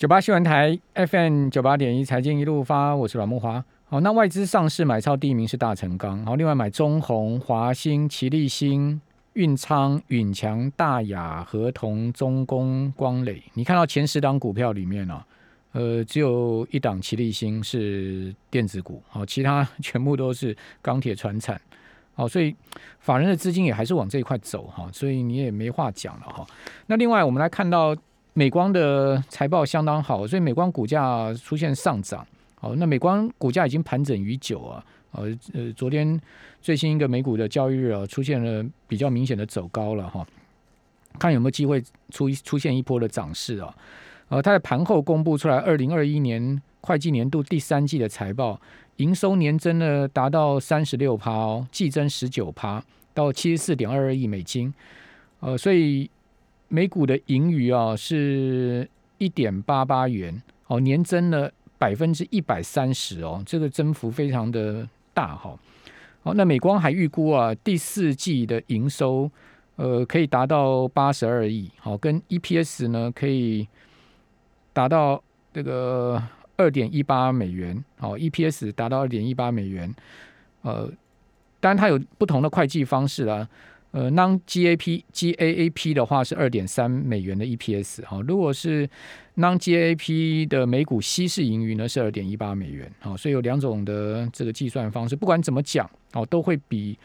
九八新闻台 FM 九八点一财经一路发，我是阮木华。好，那外资上市买超第一名是大成钢，好，另外买中红、华兴、奇力新、运昌、允强、大雅、合同、中工、光磊。你看到前十档股票里面呢，呃，只有一档奇力新是电子股，好，其他 全部都是钢铁、船产。好，所以法人的资金也还是往这一块走哈，所以你也没话讲了哈。那另外我们来看到。美光的财报相当好，所以美光股价出现上涨。好，那美光股价已经盘整已久啊。呃呃，昨天最新一个美股的交易日啊，出现了比较明显的走高了哈。看有没有机会出出现一波的涨势啊？呃，它在盘后公布出来二零二一年会计年度第三季的财报，营收年增呢达到三十六趴哦，季增十九趴，到七十四点二二亿美金。呃，所以。美股的盈余啊是一点八八元，哦，年增了百分之一百三十哦，这个增幅非常的大哈。好，那美光还预估啊，第四季的营收呃可以达到八十二亿，好，跟 EPS 呢可以达到这个二点一八美元，好，EPS 达到二点一八美元，呃，当然它有不同的会计方式啦。呃，non G A P GAAP 的话是二点三美元的 EPS 哈，如果是 non G A P 的每股稀释盈余呢是二点一八美元，好，所以有两种的这个计算方式，不管怎么讲哦，都会比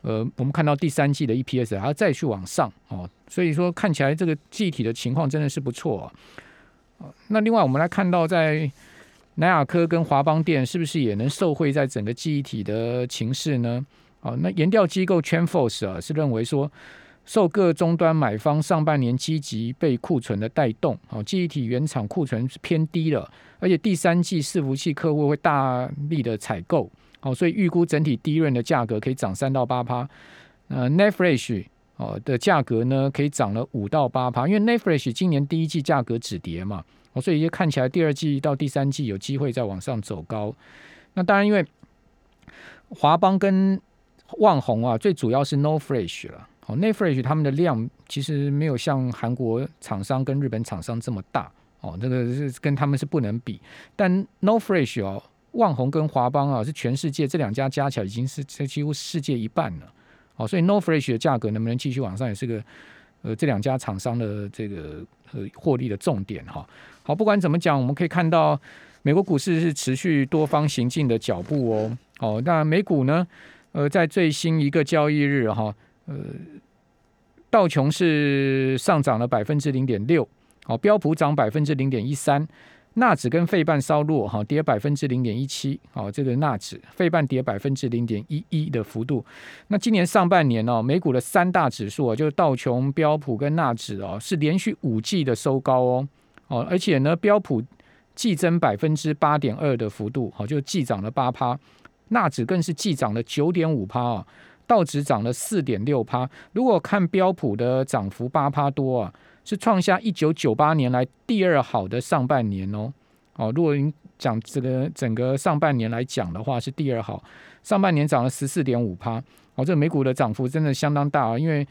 呃我们看到第三季的 EPS 还要再去往上哦，所以说看起来这个记体的情况真的是不错啊。那另外我们来看到在南亚科跟华邦电是不是也能受惠在整个记忆体的情势呢？好，那研调机构 TrendForce 啊是认为说，受各终端买方上半年积极被库存的带动，好，记忆体原厂库存是偏低了，而且第三季伺服器客户会大力的采购，好，所以预估整体低润的价格可以涨三到八趴。呃 n e t f r e s h 哦的价格呢可以涨了五到八趴，因为 n e t f r e s h 今年第一季价格止跌嘛，哦，所以就看起来第二季到第三季有机会再往上走高。那当然，因为华邦跟旺宏啊，最主要是 No Fresh 了。哦，No Fresh 他们的量其实没有像韩国厂商跟日本厂商这么大。哦，这个是跟他们是不能比。但 No Fresh 哦，旺宏跟华邦啊，是全世界这两家加起来已经是这几乎世界一半了。哦，所以 No Fresh 的价格能不能继续往上，也是个呃这两家厂商的这个呃获利的重点哈。好，不管怎么讲，我们可以看到美国股市是持续多方行进的脚步哦。哦，那美股呢？呃，在最新一个交易日哈，呃，道琼是上涨了百分之零点六，好，标普涨百分之零点一三，纳指跟费半稍弱哈，跌百分之零点一七，好，这个纳指费半跌百分之零点一一的幅度。那今年上半年呢，美股的三大指数啊，就是道琼、标普跟纳指哦，是连续五季的收高哦，哦，而且呢，标普季增百分之八点二的幅度，好，就季涨了八趴。纳指更是季涨了九点五趴啊，道指涨了四点六趴。如果看标普的涨幅八趴多啊，是创下一九九八年来第二好的上半年哦。哦，如果您讲这个整个上半年来讲的话，是第二好，上半年涨了十四点五趴。哦，这美股的涨幅真的相当大啊，因为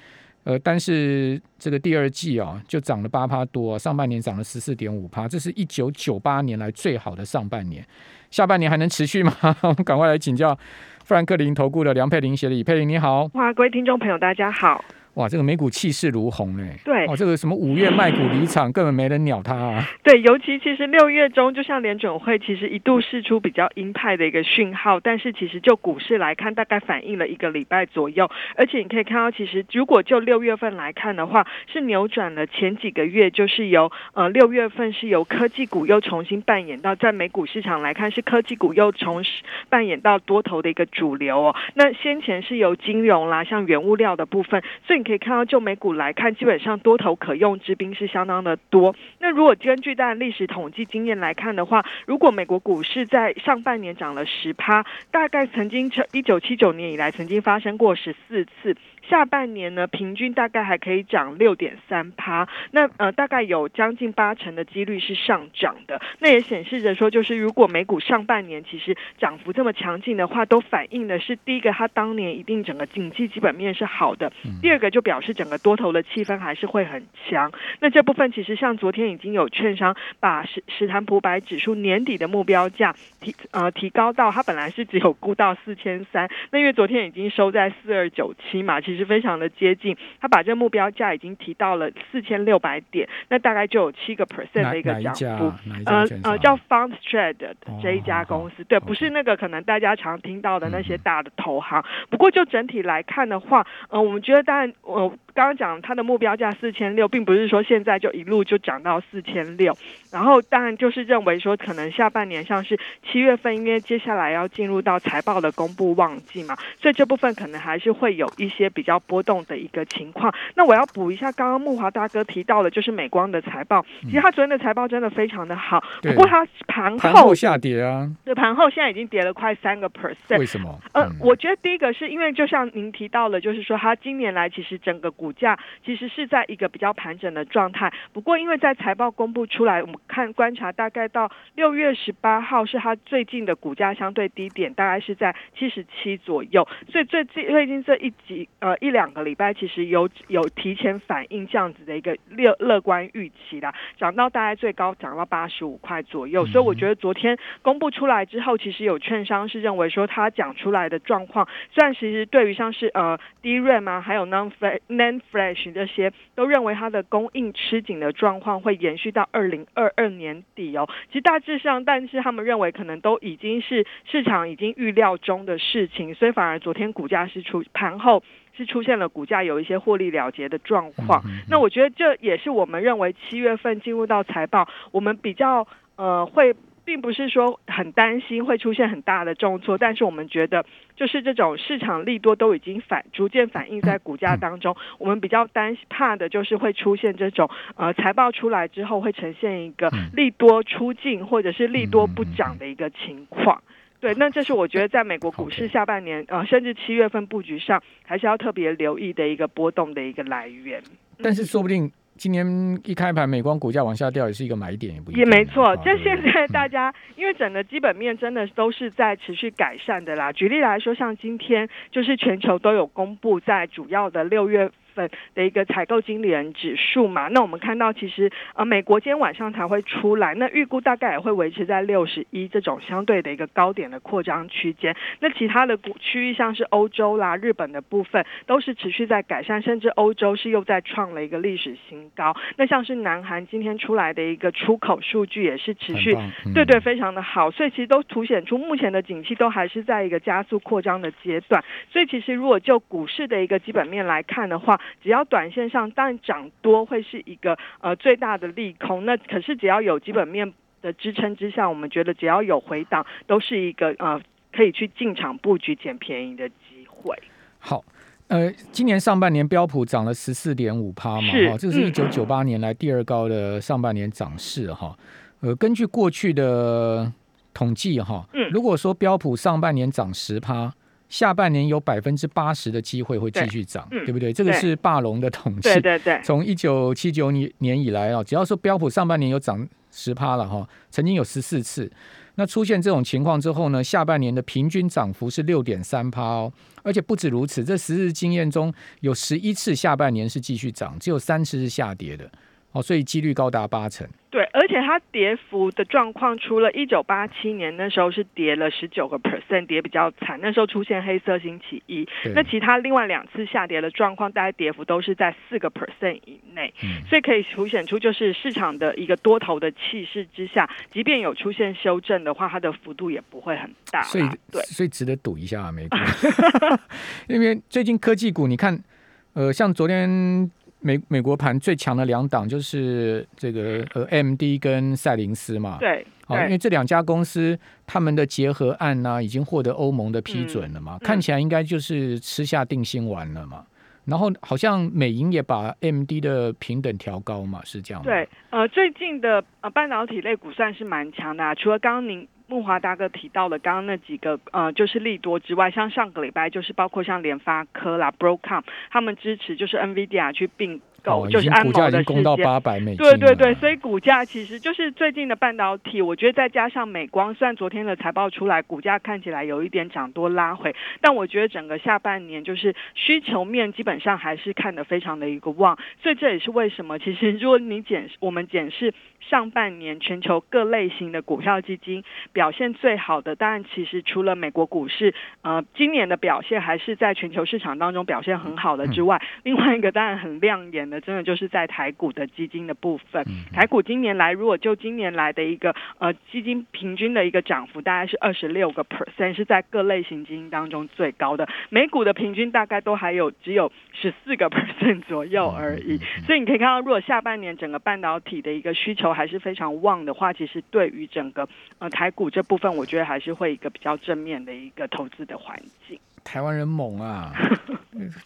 呃，但是这个第二季啊，就涨了八趴多，上半年涨了十四点五趴，这是一九九八年来最好的上半年。下半年还能持续吗？我们赶快来请教富兰克林投顾的梁佩玲协理，佩玲你好。哇，各位听众朋友，大家好。哇，这个美股气势如虹哎！对，哦，这个什么五月卖股离场，根本没人鸟它啊！对，尤其其实六月中，就像联准会其实一度试出比较鹰派的一个讯号，但是其实就股市来看，大概反映了一个礼拜左右。而且你可以看到，其实如果就六月份来看的话，是扭转了前几个月，就是由呃六月份是由科技股又重新扮演到在美股市场来看，是科技股又重扮演到多头的一个主流哦。那先前是由金融啦，像原物料的部分，所以。可以看到，就美股来看，基本上多头可用之兵是相当的多。那如果根据大历史统计经验来看的话，如果美国股市在上半年涨了十趴，大概曾经一九七九年以来曾经发生过十四次。下半年呢，平均大概还可以涨六点三趴，那呃大概有将近八成的几率是上涨的。那也显示着说，就是如果美股上半年其实涨幅这么强劲的话，都反映的是第一个，它当年一定整个经济基本面是好的；第二个就表示整个多头的气氛还是会很强。那这部分其实像昨天已经有券商把石石潭普百指数年底的目标价提呃提高到，它本来是只有估到四千三，那因为昨天已经收在四二九七嘛，其实非常的接近，它把这目标价已经提到了四千六百点，那大概就有七个 percent 的一个涨幅。呃呃，叫 FundStrad 的这一家公司，对，不是那个可能大家常听到的那些大的投行。不过就整体来看的话，呃，我们觉得当然我。刚刚讲它的目标价四千六，并不是说现在就一路就涨到四千六，然后当然就是认为说可能下半年像是七月份，因为接下来要进入到财报的公布旺季嘛，所以这部分可能还是会有一些比较波动的一个情况。那我要补一下，刚刚木华大哥提到的，就是美光的财报，其实他昨天的财报真的非常的好，不过它盘后下跌啊，对，盘后现在已经跌了快三个 percent，为什么？呃，我觉得第一个是因为就像您提到的，就是说它今年来其实整个股股价其实是在一个比较盘整的状态，不过因为在财报公布出来，我们看观察大概到六月十八号是它最近的股价相对低点，大概是在七十七左右，所以最近最近这一集呃一两个礼拜其实有有提前反映这样子的一个乐乐观预期啦，涨到大概最高涨到八十五块左右，所以我觉得昨天公布出来之后，其实有券商是认为说他讲出来的状况，虽然其实对于像是呃 DRAM 啊，还有 non Flash 这些都认为它的供应吃紧的状况会延续到二零二二年底哦。其实大致上，但是他们认为可能都已经是市场已经预料中的事情，所以反而昨天股价是出盘后是出现了股价有一些获利了结的状况。那我觉得这也是我们认为七月份进入到财报，我们比较呃会。并不是说很担心会出现很大的重挫，但是我们觉得就是这种市场利多都已经反逐渐反映在股价当中。我们比较担怕的就是会出现这种呃财报出来之后会呈现一个利多出尽或者是利多不涨的一个情况。对，那这是我觉得在美国股市下半年呃甚至七月份布局上还是要特别留意的一个波动的一个来源。但是说不定。今年一开盘，美光股价往下掉，也是一个买点，也不也没错。就现在大家，因为整个基本面真的都是在持续改善的啦。举例来说，像今天就是全球都有公布在主要的六月。份的一个采购经理人指数嘛，那我们看到其实呃美国今天晚上才会出来，那预估大概也会维持在六十一这种相对的一个高点的扩张区间。那其他的股区域像是欧洲啦、日本的部分都是持续在改善，甚至欧洲是又在创了一个历史新高。那像是南韩今天出来的一个出口数据也是持续对对非常的好，所以其实都凸显出目前的景气都还是在一个加速扩张的阶段。所以其实如果就股市的一个基本面来看的话，只要短线上当然涨多会是一个呃最大的利空，那可是只要有基本面的支撑之下，我们觉得只要有回档，都是一个呃可以去进场布局捡便宜的机会。好，呃，今年上半年标普涨了十四点五趴嘛，哈，这是一九九八年来第二高的上半年涨势哈。呃，根据过去的统计哈，嗯，如果说标普上半年涨十趴。下半年有百分之八十的机会会继续涨，对不对？这个是霸龙的统计。对对对。从一九七九年年以来啊，只要说标普上半年有涨十趴了哈，曾经有十四次。那出现这种情况之后呢，下半年的平均涨幅是六点三趴哦，而且不止如此，这十日经验中有十一次下半年是继续涨，只有三次是下跌的。哦，所以几率高达八成。对，而且它跌幅的状况，除了一九八七年那时候是跌了十九个 percent，跌比较惨，那时候出现黑色星期一。那其他另外两次下跌的状况，大概跌幅都是在四个 percent 以内。所以可以凸显出，就是市场的一个多头的气势之下，即便有出现修正的话，它的幅度也不会很大。所以，对，所以值得赌一下美股。因为最近科技股，你看，呃，像昨天。美美国盘最强的两档就是这个呃 M D 跟赛灵思嘛，对，好，因为这两家公司他们的结合案呢已经获得欧盟的批准了嘛，看起来应该就是吃下定心丸了嘛。然后好像美银也把 M D 的平等调高嘛，是这样吗？对，呃，最近的呃半导体类股算是蛮强的，除了刚刚您。木华大哥提到了刚刚那几个呃，就是利多之外，像上个礼拜就是包括像联发科啦、Broadcom 他们支持就是 NVIDIA 去并。哦，就是安谋的攻到八百美金。对对对，所以股价其实就是最近的半导体，我觉得再加上美光，虽然昨天的财报出来，股价看起来有一点涨多拉回，但我觉得整个下半年就是需求面基本上还是看得非常的一个旺，所以这也是为什么，其实如果你检我们检视上半年全球各类型的股票基金表现最好的，当然其实除了美国股市，呃，今年的表现还是在全球市场当中表现很好的之外，另外一个当然很亮眼。那真的就是在台股的基金的部分，台股今年来，如果就今年来的一个呃基金平均的一个涨幅，大概是二十六个 percent，是在各类型基金当中最高的。美股的平均大概都还有只有十四个 percent 左右而已。所以你可以看到，如果下半年整个半导体的一个需求还是非常旺的话，其实对于整个呃台股这部分，我觉得还是会一个比较正面的一个投资的环境。台湾人猛啊！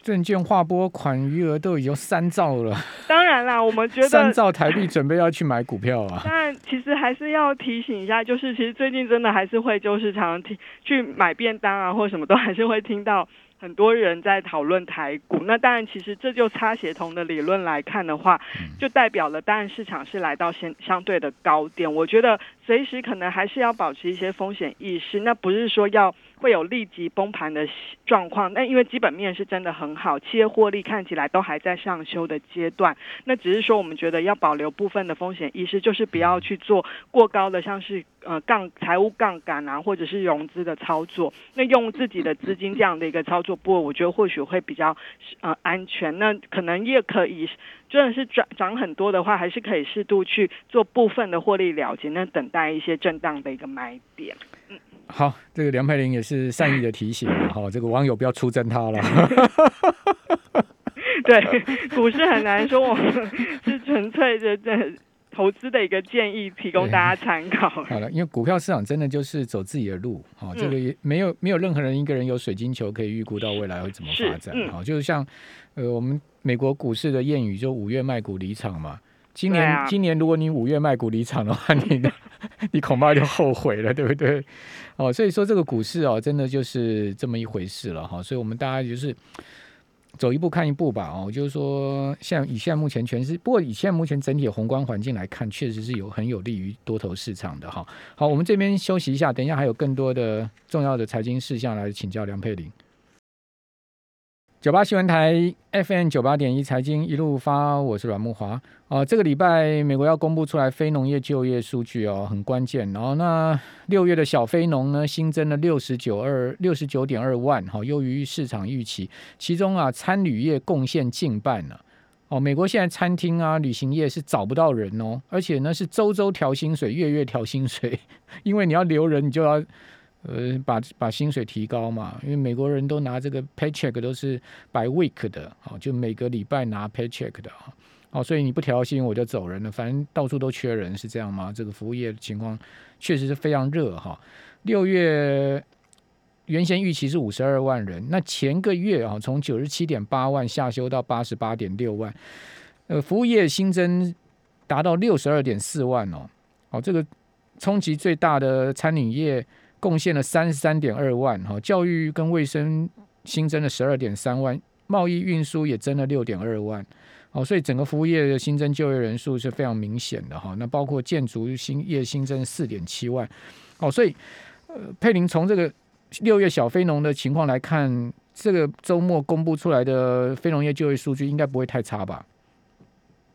证券划拨款余额都已经三兆了。当然啦，我们觉得三兆台币准备要去买股票啊。但其实还是要提醒一下，就是其实最近真的还是会就是常常听去买便当啊，或什么都还是会听到很多人在讨论台股。那当然，其实这就差协同的理论来看的话，就代表了当然市场是来到相相对的高点。我觉得随时可能还是要保持一些风险意识。那不是说要。会有立即崩盘的状况，那因为基本面是真的很好，企业获利看起来都还在上修的阶段。那只是说，我们觉得要保留部分的风险意识，就是不要去做过高的，像是呃杠财务杠杆啊，或者是融资的操作。那用自己的资金这样的一个操作，不过我觉得或许会比较呃安全。那可能也可以，真的是涨涨很多的话，还是可以适度去做部分的获利了结，那等待一些震荡的一个买点。嗯。好，这个梁佩玲也是善意的提醒 哈，这个网友不要出征他了。对，股市很难说，我们是纯粹的在投资的一个建议，提供大家参考。好了，因为股票市场真的就是走自己的路，哈，这个也没有没有任何人一个人有水晶球可以预估到未来会怎么发展，好，就是像呃我们美国股市的谚语，就五月卖股离场嘛。今年今年如果你五月卖股离场的话，你 你恐怕就后悔了，对不对？哦，所以说这个股市哦，真的就是这么一回事了哈。所以我们大家就是走一步看一步吧。哦，就是说，像以现在目前全是，不过以现在目前整体宏观环境来看，确实是有很有利于多头市场的哈。好，我们这边休息一下，等一下还有更多的重要的财经事项来请教梁佩玲。九八新闻台 FM 九八点一财经一路发，我是阮木华。哦，这个礼拜美国要公布出来非农业就业数据哦，很关键。然后那六月的小非农呢，新增了六十九二六十九点二万，好，优于市场预期。其中啊，餐旅业贡献近半了。哦，美国现在餐厅啊、旅行业是找不到人哦，而且呢是周周调薪水，月月调薪水，因为你要留人，你就要。呃，把把薪水提高嘛，因为美国人都拿这个 paycheck 都是 by week 的，好，就每个礼拜拿 paycheck 的啊，好，所以你不调薪我就走人了，反正到处都缺人，是这样吗？这个服务业的情况确实是非常热哈。六月原先预期是五十二万人，那前个月啊，从九十七点八万下修到八十八点六万，呃，服务业新增达到六十二点四万哦，哦，这个冲击最大的餐饮业。贡献了三十三点二万，哈，教育跟卫生新增了十二点三万，贸易运输也增了六点二万，哦，所以整个服务业的新增就业人数是非常明显的哈。那包括建筑新业新增四点七万，哦，所以呃，佩林从这个六月小非农的情况来看，这个周末公布出来的非农业就业数据应该不会太差吧？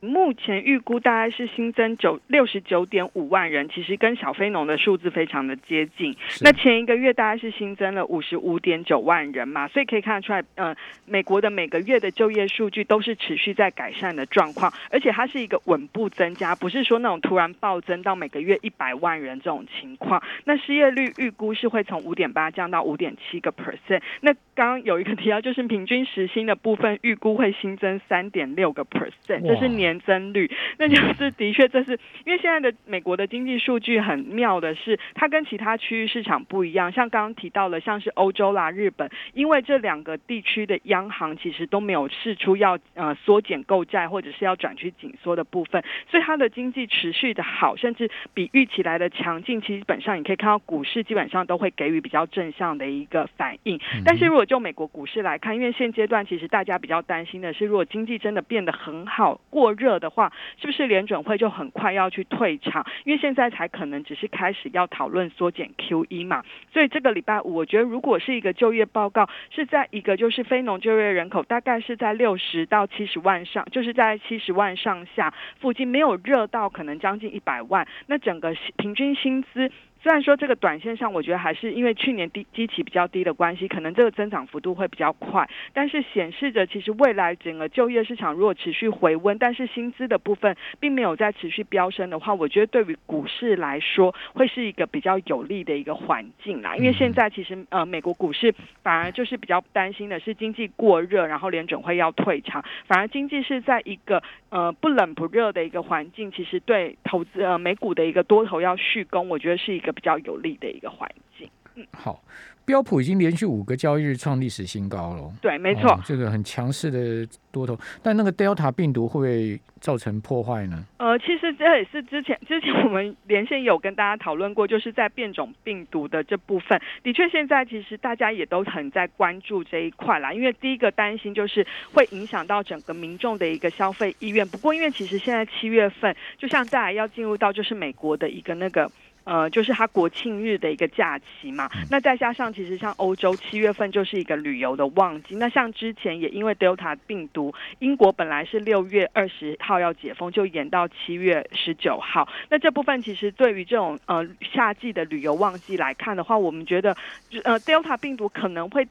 目前预估大概是新增九六十九点五万人，其实跟小非农的数字非常的接近。那前一个月大概是新增了五十五点九万人嘛，所以可以看得出来，呃，美国的每个月的就业数据都是持续在改善的状况，而且它是一个稳步增加，不是说那种突然暴增到每个月一百万人这种情况。那失业率预估是会从五点八降到五点七个 percent。那刚刚有一个提到，就是平均时薪的部分预估会新增三点六个 percent，这是年。年增率，那就是的确这是因为现在的美国的经济数据很妙的是，它跟其他区域市场不一样，像刚刚提到了像是欧洲啦、日本，因为这两个地区的央行其实都没有试出要呃缩减购债或者是要转趋紧缩的部分，所以它的经济持续的好，甚至比预期来的强劲。其实本上你可以看到股市基本上都会给予比较正向的一个反应，但是如果就美国股市来看，因为现阶段其实大家比较担心的是，如果经济真的变得很好、过热的话，是不是联准会就很快要去退场？因为现在才可能只是开始要讨论缩减 Q E 嘛，所以这个礼拜五，我觉得如果是一个就业报告是在一个就是非农就业人口大概是在六十到七十万上，就是在七十万上下附近，没有热到可能将近一百万，那整个平均薪资。虽然说这个短线上，我觉得还是因为去年低基期比较低的关系，可能这个增长幅度会比较快。但是显示着，其实未来整个就业市场如果持续回温，但是薪资的部分并没有在持续飙升的话，我觉得对于股市来说会是一个比较有利的一个环境啦。因为现在其实呃，美国股市反而就是比较担心的是经济过热，然后联准会要退场，反而经济是在一个呃不冷不热的一个环境，其实对投资呃美股的一个多头要续攻，我觉得是一个。比较有利的一个环境。嗯，好，标普已经连续五个交易日创历史新高了。对，没错，这个很强势的多头。但那个 Delta 病毒会不会造成破坏呢？呃，其实这也是之前之前我们连线有跟大家讨论过，就是在变种病毒的这部分，的确现在其实大家也都很在关注这一块啦。因为第一个担心就是会影响到整个民众的一个消费意愿。不过因为其实现在七月份，就像再来要进入到就是美国的一个那个。呃，就是它国庆日的一个假期嘛，那再加上其实像欧洲七月份就是一个旅游的旺季，那像之前也因为 Delta 病毒，英国本来是六月二十号要解封，就延到七月十九号。那这部分其实对于这种呃夏季的旅游旺季来看的话，我们觉得呃 Delta 病毒可能会。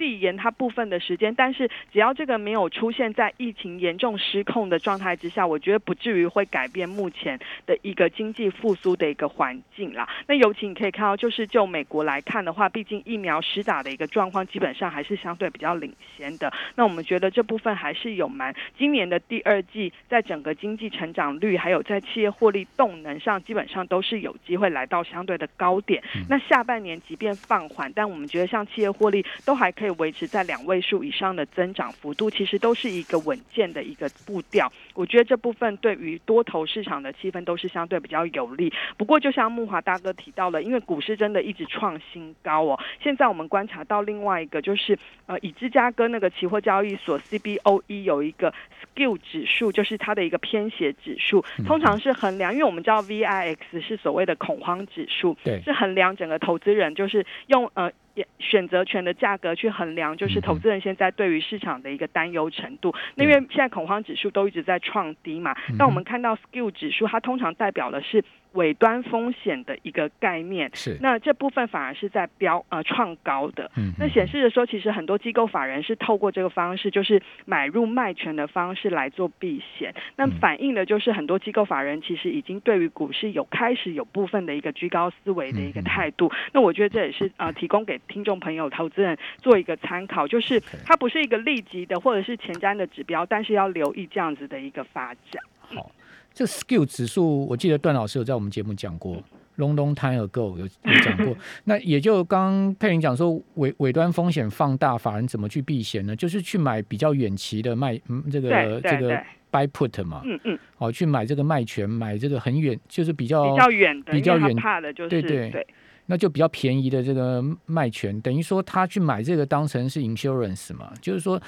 递延它部分的时间，但是只要这个没有出现在疫情严重失控的状态之下，我觉得不至于会改变目前的一个经济复苏的一个环境啦。那尤其你可以看到，就是就美国来看的话，毕竟疫苗施打的一个状况基本上还是相对比较领先的。那我们觉得这部分还是有蛮今年的第二季，在整个经济成长率还有在企业获利动能上，基本上都是有机会来到相对的高点。那下半年即便放缓，但我们觉得像企业获利都还可以。维持在两位数以上的增长幅度，其实都是一个稳健的一个步调。我觉得这部分对于多头市场的气氛都是相对比较有利。不过，就像木华大哥提到了，因为股市真的一直创新高哦。现在我们观察到另外一个，就是呃，以芝加哥那个期货交易所 CBOE 有一个 Skill 指数，就是它的一个偏斜指数，通常是衡量，因为我们知道 VIX 是所谓的恐慌指数，对，是衡量整个投资人就是用呃。选择权的价格去衡量，就是投资人现在对于市场的一个担忧程度。那因为现在恐慌指数都一直在创低嘛，那我们看到 Skill 指数，它通常代表的是。尾端风险的一个概念，是。那这部分反而是在标呃创高的，嗯，那显示着说，其实很多机构法人是透过这个方式，就是买入卖权的方式来做避险，那反映的就是很多机构法人其实已经对于股市有开始有部分的一个居高思维的一个态度，那我觉得这也是呃提供给听众朋友、投资人做一个参考，就是。它不是一个立即的或者是前瞻的指标，但是要留意这样子的一个发展。好。这 skill 指数，我记得段老师有在我们节目讲过，long long time ago 有有讲过。那也就刚佩林讲说，尾尾端风险放大，法人怎么去避险呢？就是去买比较远期的卖，嗯这个这个 buy put 嘛，嗯嗯，好，去买这个卖权，买这个很远，就是比较比较远的，比较远怕的，就是对对。那就比较便宜的这个卖权，等于说他去买这个当成是 insurance 嘛，就是说，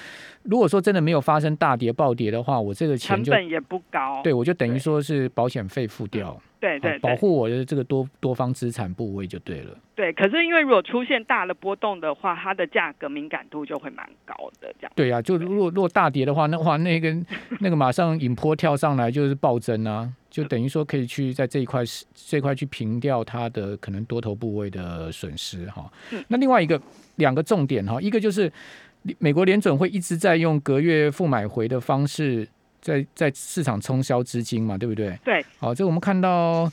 如果说真的没有发生大跌暴跌的话，我这个钱成本也不高，对我就等于说是保险费付掉。对对，保护我的这个多多方资产部位就对了。对，可是因为如果出现大的波动的话，它的价格敏感度就会蛮高的。这样。对啊，就如果如果大跌的话，那话那个那个马上引坡跳上来就是暴增啊，就等于说可以去在这一块这一块去平掉它的可能多头部位的损失哈。那另外一个两个重点哈，一个就是美国联准会一直在用隔月负买回的方式。在在市场冲销资金嘛，对不对？对。好，这我们看到，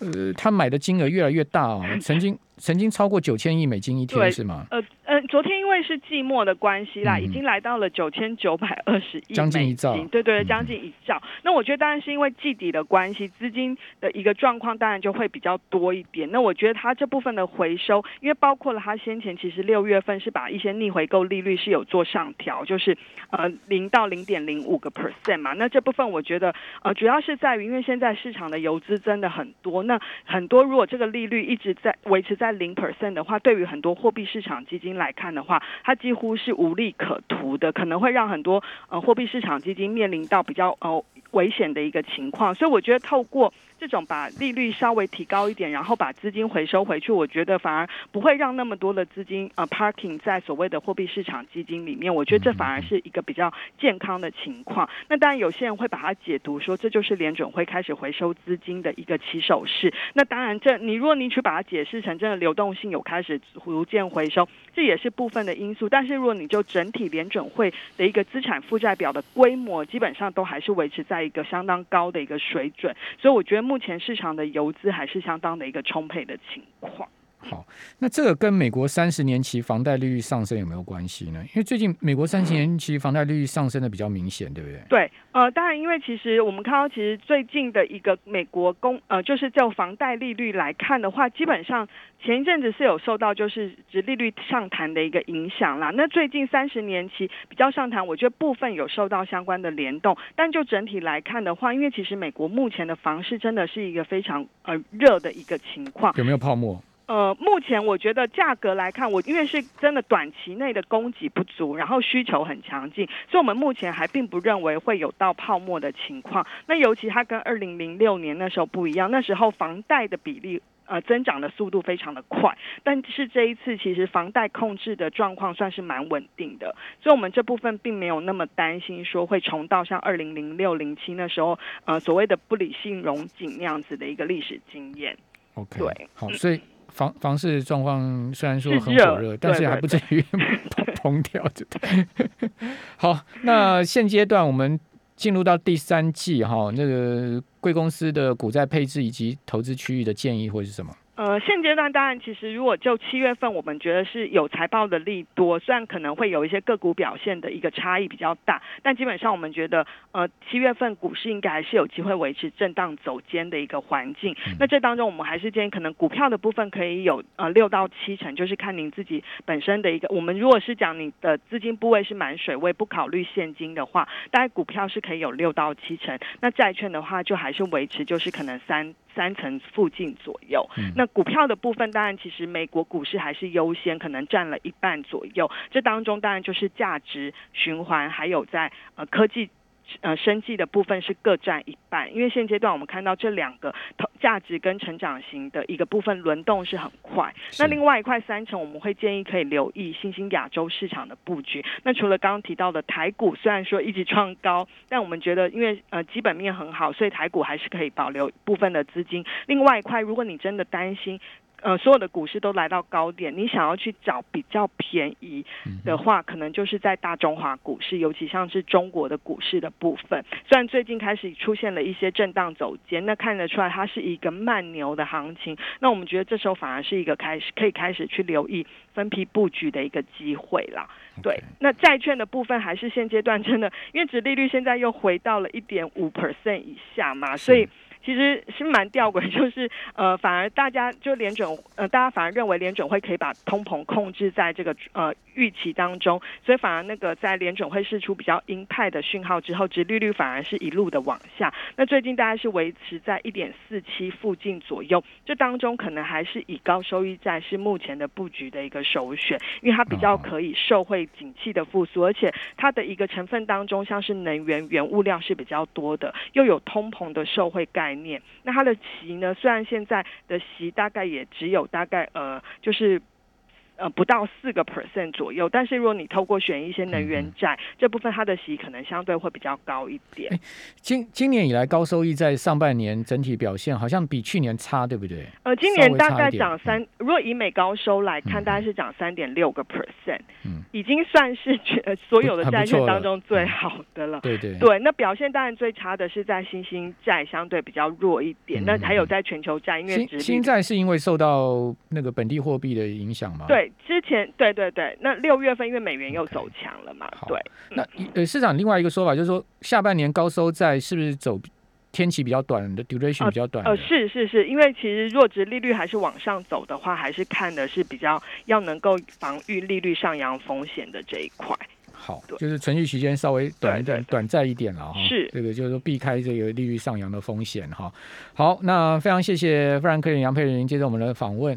呃，他买的金额越来越大哦，曾经曾经超过九千亿美金一天，是吗？呃呃，昨天因为是季末的关系啦，嗯已经来到了九千九百二十亿将近一兆，对对将近一兆。那我觉得当然是因为季底的关系，资金的一个状况当然就会比较多一点。那我觉得它这部分的回收，因为包括了它先前其实六月份是把一些逆回购利率是有做上调，就是呃零到零点零五个 percent 嘛。那这部分我觉得呃主要是在于，因为现在市场的游资真的很多，那很多如果这个利率一直在维持在零 percent 的话，对于很多货币市场基金来看的话，它几乎是无利可图的，可能会让很多呃货币市场基金面临到比较呃危险的一个情况。所以我觉得透过这种把利率稍微提高一点，然后把资金回收回去，我觉得反而不会让那么多的资金呃 parking 在所谓的货币市场基金里面。我觉得这反而是一个比较健康的情况。那当然有些人会把它解读说这就是联准会开始回收资金的一个起手式。那当然这你如果你去把它解释成真的流动性有开始逐渐回收，这也是部分的因素。但是如果你就整体联准会的一个资产负债表的规模，基本上都还是维持在一个相当高的一个水准，所以我觉得目前市场的游资还是相当的一个充沛的情况。好，那这个跟美国三十年期房贷利率上升有没有关系呢？因为最近美国三十年期房贷利率上升的比较明显，对不对？对，呃，当然，因为其实我们看到，其实最近的一个美国公呃，就是就房贷利率来看的话，基本上前一阵子是有受到就是殖利率上弹的一个影响啦。那最近三十年期比较上弹，我觉得部分有受到相关的联动，但就整体来看的话，因为其实美国目前的房市真的是一个非常呃热的一个情况。有没有泡沫？呃，目前我觉得价格来看，我因为是真的短期内的供给不足，然后需求很强劲，所以我们目前还并不认为会有到泡沫的情况。那尤其它跟二零零六年那时候不一样，那时候房贷的比例。呃，增长的速度非常的快，但是这一次其实房贷控制的状况算是蛮稳定的，所以我们这部分并没有那么担心说会重到像二零零六零七那时候呃所谓的不理性融景那样子的一个历史经验。OK，对好，所以房房市状况虽然说很火热，但是还不至于崩 崩掉，对不对？好，那现阶段我们进入到第三季哈，那个贵公司的股债配置以及投资区域的建议会是什么？呃，现阶段当然，其实如果就七月份，我们觉得是有财报的利多，虽然可能会有一些个股表现的一个差异比较大，但基本上我们觉得，呃，七月份股市应该还是有机会维持震荡走坚的一个环境。那这当中，我们还是建议可能股票的部分可以有呃六到七成，就是看您自己本身的一个。我们如果是讲你的资金部位是满水位，不考虑现金的话，大概股票是可以有六到七成。那债券的话，就还是维持就是可能三三成附近左右。嗯那股股票的部分，当然其实美国股市还是优先，可能占了一半左右。这当中当然就是价值循环，还有在呃科技。呃，生计的部分是各占一半，因为现阶段我们看到这两个投价值跟成长型的一个部分轮动是很快。那另外一块三成，我们会建议可以留意新兴亚洲市场的布局。那除了刚刚提到的台股，虽然说一直创高，但我们觉得因为呃基本面很好，所以台股还是可以保留部分的资金。另外一块，如果你真的担心。呃，所有的股市都来到高点，你想要去找比较便宜嗯的话，可能就是在大中华股市，尤其像是中国的股市的部分。虽然最近开始出现了一些震荡走坚，那看得出来它是一个慢牛的行情。那我们觉得这时候反而是一个开始可以开始去留意分批布局的一个机会啦。对那债券的部分还是现阶段真的，因为殖利率现在又回到了一点五 percent 以下嘛，所以。其实是蛮吊诡，就是呃，反而大家就联准呃，大家反而认为联准会可以把通膨控制在这个呃预期当中，所以反而那个在联准会释出比较鹰派的讯号之后，殖利率反而是一路的往下。那最近大概是维持在一点四七附近左右，这当中可能还是以高收益债是目前的布局的一个首选，因为它比较可以受惠景气的复苏，而且它的一个成分当中，像是能源原物料是比较多的，又有通膨的受惠概念。那它的息呢，虽然现在的息大概也只有大概呃，就是。呃，不到四个 percent 左右，但是如果你透过选一些能源债，这部分它的息可能相对会比较高一点。今今年以来高收益在上半年整体表现好像比去年差，对不对？呃，今年大概涨三，如果以美高收来看，嗯大概是涨三点六个 percent，嗯，已经算是全呃所有的债券当中最嗯好的了。对对对，那表现当然最差的是在新兴债相对比较弱一点，嗯那还有在全球债，因为新新债是因为受到那个本地货币的影响吗？对，之前对对对，那六月份因为美元又走强了嘛好对，那呃，市场另外一个说法就是说，下半年高收债是不是走天期比较短的 duration 比较短的？呃，是是是，因为其实弱值利率还是往上走的话，还是看的是比较要能够防御利率上扬风险的这一块。好，就是存续时间稍微短一点、短暂一点了哈。是这个就是说避开这个利率上扬的风险哈。好，那非常谢谢富兰克林杨佩玲接受我们的访问。